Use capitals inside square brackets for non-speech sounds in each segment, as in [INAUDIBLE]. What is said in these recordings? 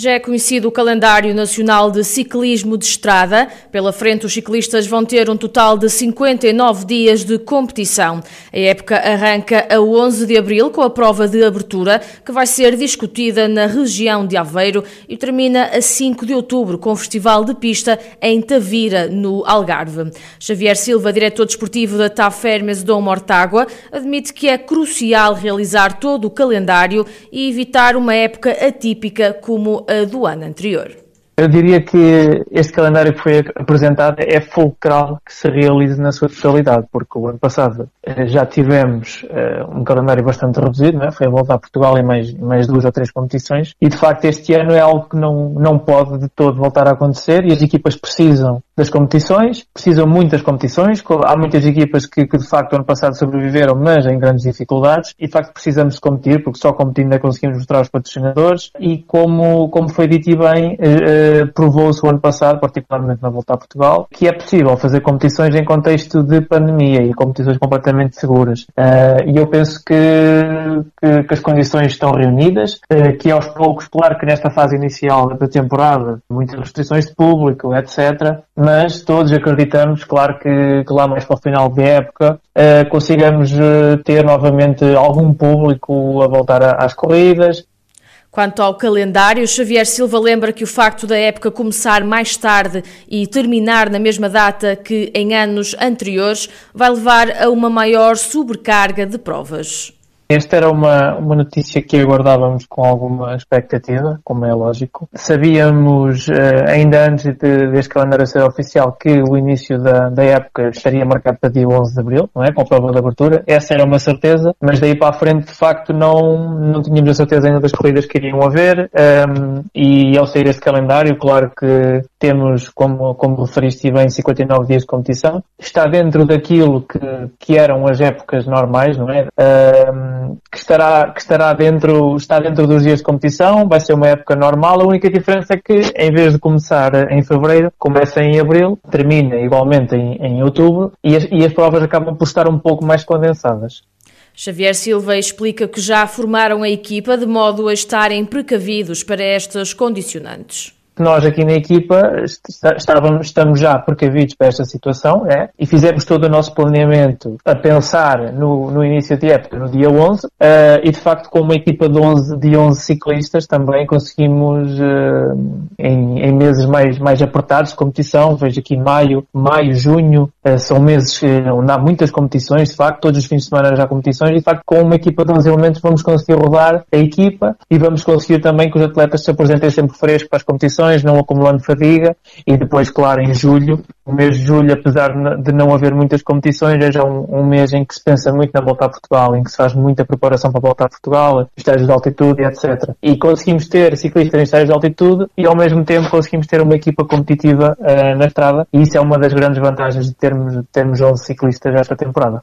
Já é conhecido o calendário nacional de ciclismo de estrada. Pela frente, os ciclistas vão ter um total de 59 dias de competição. A época arranca a 11 de abril com a prova de abertura, que vai ser discutida na região de Aveiro e termina a 5 de outubro com o Festival de Pista em Tavira, no Algarve. Xavier Silva, diretor desportivo da TAF Hermes Dom Mortágua, admite que é crucial realizar todo o calendário e evitar uma época atípica como do ano anterior. Eu diria que este calendário que foi apresentado é fulcral que se realize na sua totalidade, porque o ano passado eh, já tivemos uh, um calendário bastante reduzido, é? foi a volta a Portugal em mais, mais duas ou três competições, e de facto este ano é algo que não, não pode de todo voltar a acontecer e as equipas precisam das competições, precisam muitas competições, há muitas equipas que, que, de facto ano passado sobreviveram, mas em grandes dificuldades, e de facto precisamos de competir, porque só competindo é conseguimos mostrar aos patrocinadores, e como, como foi dito e bem, uh, provou-se o ano passado, particularmente na volta a Portugal, que é possível fazer competições em contexto de pandemia e competições completamente seguras. Uh, e eu penso que, que, que, as condições estão reunidas, uh, que aos poucos, claro que nesta fase inicial da temporada, muitas restrições de público, etc., mas todos acreditamos, claro que, que lá mais para o final da época, uh, consigamos uh, ter novamente algum público a voltar a, às corridas. Quanto ao calendário, Xavier Silva lembra que o facto da época começar mais tarde e terminar na mesma data que em anos anteriores vai levar a uma maior sobrecarga de provas. Esta era uma, uma notícia que aguardávamos com alguma expectativa, como é lógico. Sabíamos, eh, ainda antes de, deste calendário ser oficial, que o início da, da época estaria marcado para dia 11 de abril, não é? Com a prova de abertura. Essa era uma certeza, mas daí para a frente, de facto, não, não tínhamos a certeza ainda das corridas que iriam haver. Um, ehm, e ao sair este calendário, claro que temos, como, como referiste bem, 59 dias de competição. Está dentro daquilo que, que eram as épocas normais, não é? Que estará, que estará dentro, está dentro dos dias de competição, vai ser uma época normal, a única diferença é que em vez de começar em fevereiro, começa em abril, termina igualmente em, em outubro e as, e as provas acabam por estar um pouco mais condensadas. Xavier Silva explica que já formaram a equipa de modo a estarem precavidos para estas condicionantes nós aqui na equipa estávamos, estamos já precavidos para esta situação é? e fizemos todo o nosso planeamento a pensar no, no início de época, no dia 11, uh, eh, e de facto com uma equipa de 11, de 11 ciclistas também conseguimos, uh, em, em, meses mais, mais apertados de competição, vejo aqui maio, maio, junho, uh, são meses onde há muitas competições, de facto, todos os fins de semana já há competições, e de facto com uma equipa de 11 elementos vamos conseguir rodar a equipa e vamos conseguir também que os atletas se apresentem sempre frescos para as competições não acumulando fadiga, e depois, claro, em julho, o mês de julho, apesar de não haver muitas competições, é já um, um mês em que se pensa muito na volta a Portugal, em que se faz muita preparação para voltar a Portugal, estágios de altitude, etc. E conseguimos ter ciclistas em estágios de altitude e ao mesmo tempo conseguimos ter uma equipa competitiva uh, na estrada, e isso é uma das grandes vantagens de termos, de termos 11 ciclistas esta temporada.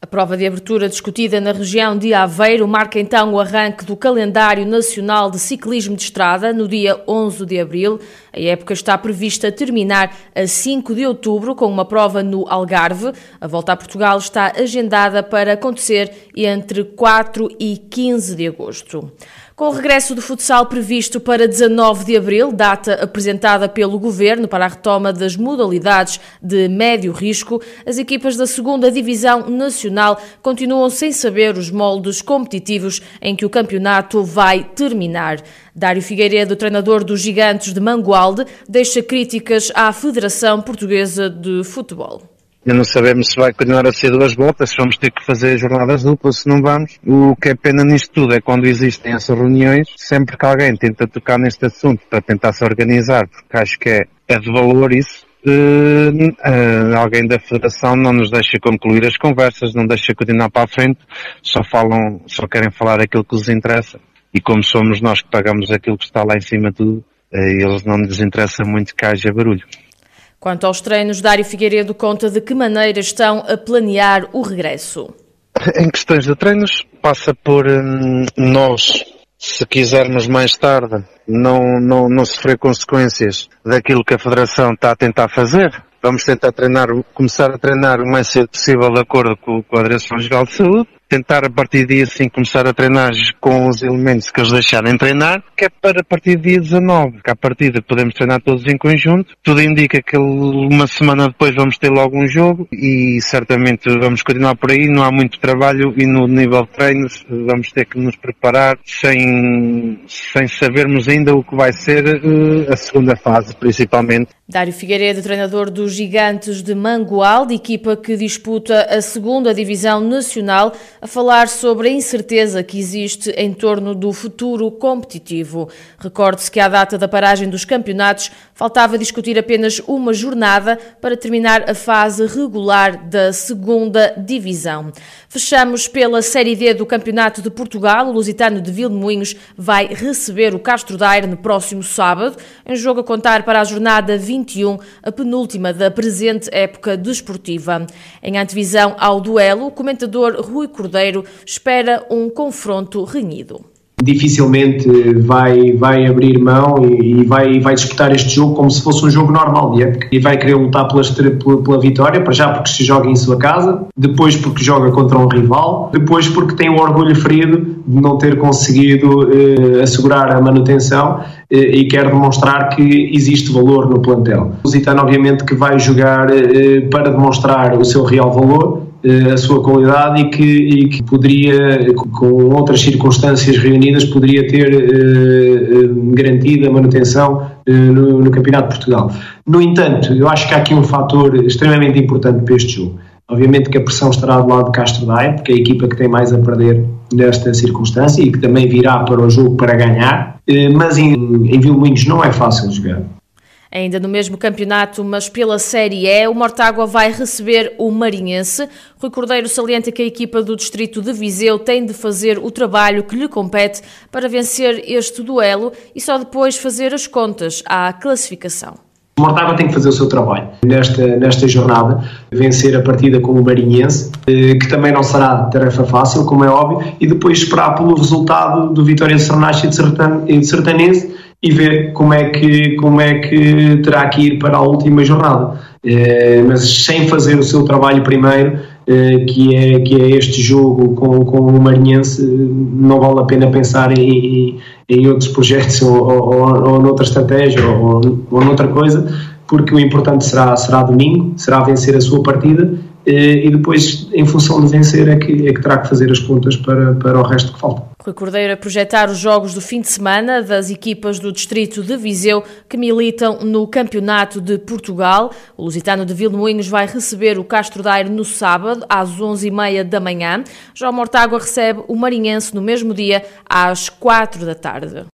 A prova de abertura discutida na região de Aveiro marca então o arranque do calendário nacional de ciclismo de estrada no dia 11 de abril. A época está prevista terminar a 5 de outubro com uma prova no Algarve. A volta a Portugal está agendada para acontecer entre 4 e 15 de agosto. Com o regresso do futsal previsto para 19 de abril, data apresentada pelo Governo para a retoma das modalidades de médio risco, as equipas da 2 Divisão Nacional continuam sem saber os moldes competitivos em que o campeonato vai terminar. Dário Figueiredo, treinador dos Gigantes de Mangualde, deixa críticas à Federação Portuguesa de Futebol. Ainda não sabemos se vai continuar a ser duas voltas, se vamos ter que fazer jornadas duplas, se não vamos. O que é pena nisto tudo é quando existem essas reuniões, sempre que alguém tenta tocar neste assunto para tentar se organizar, porque acho que é, é de valor isso, Uh, uh, alguém da Federação não nos deixa concluir as conversas, não deixa continuar para a frente, só falam, só querem falar aquilo que lhes interessa. E como somos nós que pagamos aquilo que está lá em cima de tudo, uh, eles não lhes interessa muito que haja barulho. Quanto aos treinos, Dário Figueiredo conta de que maneira estão a planear o regresso. Em questões de treinos, passa por hum, nós, se quisermos mais tarde, não, não, não sofrer consequências daquilo que a Federação está a tentar fazer, Vamos tentar treinar, começar a treinar o mais cedo possível de acordo com, com a Direção-Geral de Saúde tentar a partir de dia assim começar a treinar com os elementos que eles deixarem treinar, que é para a partir do dia 19, que à partida podemos treinar todos em conjunto. Tudo indica que uma semana depois vamos ter logo um jogo e certamente vamos continuar por aí. Não há muito trabalho e no nível de treinos vamos ter que nos preparar sem, sem sabermos ainda o que vai ser uh, a segunda fase, principalmente. Dário Figueiredo, treinador dos Gigantes de Mangualde, equipa que disputa a segunda divisão nacional, a falar sobre a incerteza que existe em torno do futuro competitivo. Recorde-se que à data da paragem dos campeonatos faltava discutir apenas uma jornada para terminar a fase regular da segunda divisão. Fechamos pela Série D do Campeonato de Portugal. O Lusitano de Vilmoinhos vai receber o Castro Daire no próximo sábado, em jogo a contar para a jornada 21, a penúltima da presente época desportiva. Em antevisão ao duelo, o comentador Rui Cordeiro espera um confronto renhido dificilmente vai, vai abrir mão e, e, vai, vai disputar este jogo como se fosse um jogo normal de época e vai querer lutar pela, pela, vitória, para já porque se joga em sua casa, depois porque joga contra um rival, depois porque tem o orgulho ferido de não ter conseguido eh, assegurar a manutenção eh, e quer demonstrar que existe valor no plantel. O Zitano obviamente que vai jogar eh, para demonstrar o seu real valor a sua qualidade e que, e que poderia, com outras circunstâncias reunidas, poderia ter uh, garantido a manutenção uh, no, no, Campeonato de Portugal. No entanto, eu acho que há aqui um fator extremamente importante para este jogo. Obviamente que a pressão estará do lado de Castro Daire, porque é a equipa que tem mais a perder nesta circunstância e que também virá para o jogo para ganhar, mas em, em Vilmoinhos não é fácil jogar. Ainda no mesmo campeonato, mas pela Série E, o Mortágua vai receber o Marinhense. Rui Cordeiro salienta que a equipa do distrito de Viseu tem de fazer o trabalho que lhe compete para vencer este duelo e só depois fazer as contas à classificação. O Mortágua tem que fazer o seu trabalho nesta, nesta jornada, vencer a partida com o Marinhense, eh, que também não será tarefa fácil, como é óbvio, e depois esperar pelo resultado do Vitória de Sernache e de Sertanense e ver como é que, como é que terá que ir para a última jornada. Eh, mas sem fazer o seu trabalho primeiro, eh, que, é, que é este jogo com, com o Marinhense, não vale a pena pensar em, em outros projetos [LAUGHS] ou, ou, ou noutra estratégia ou, ou noutra coisa, porque o importante será, será domingo, será vencer a sua partida e depois, em função de vencer, é que, é que terá que fazer as contas para, para o resto que falta. Rui Cordeiro a projetar os jogos do fim de semana das equipas do Distrito de Viseu que militam no Campeonato de Portugal. O Lusitano de Vilmoinhos vai receber o Castro Daire no sábado, às 11h30 da manhã. Já o Mortágua recebe o Marinhense no mesmo dia, às 4 da tarde.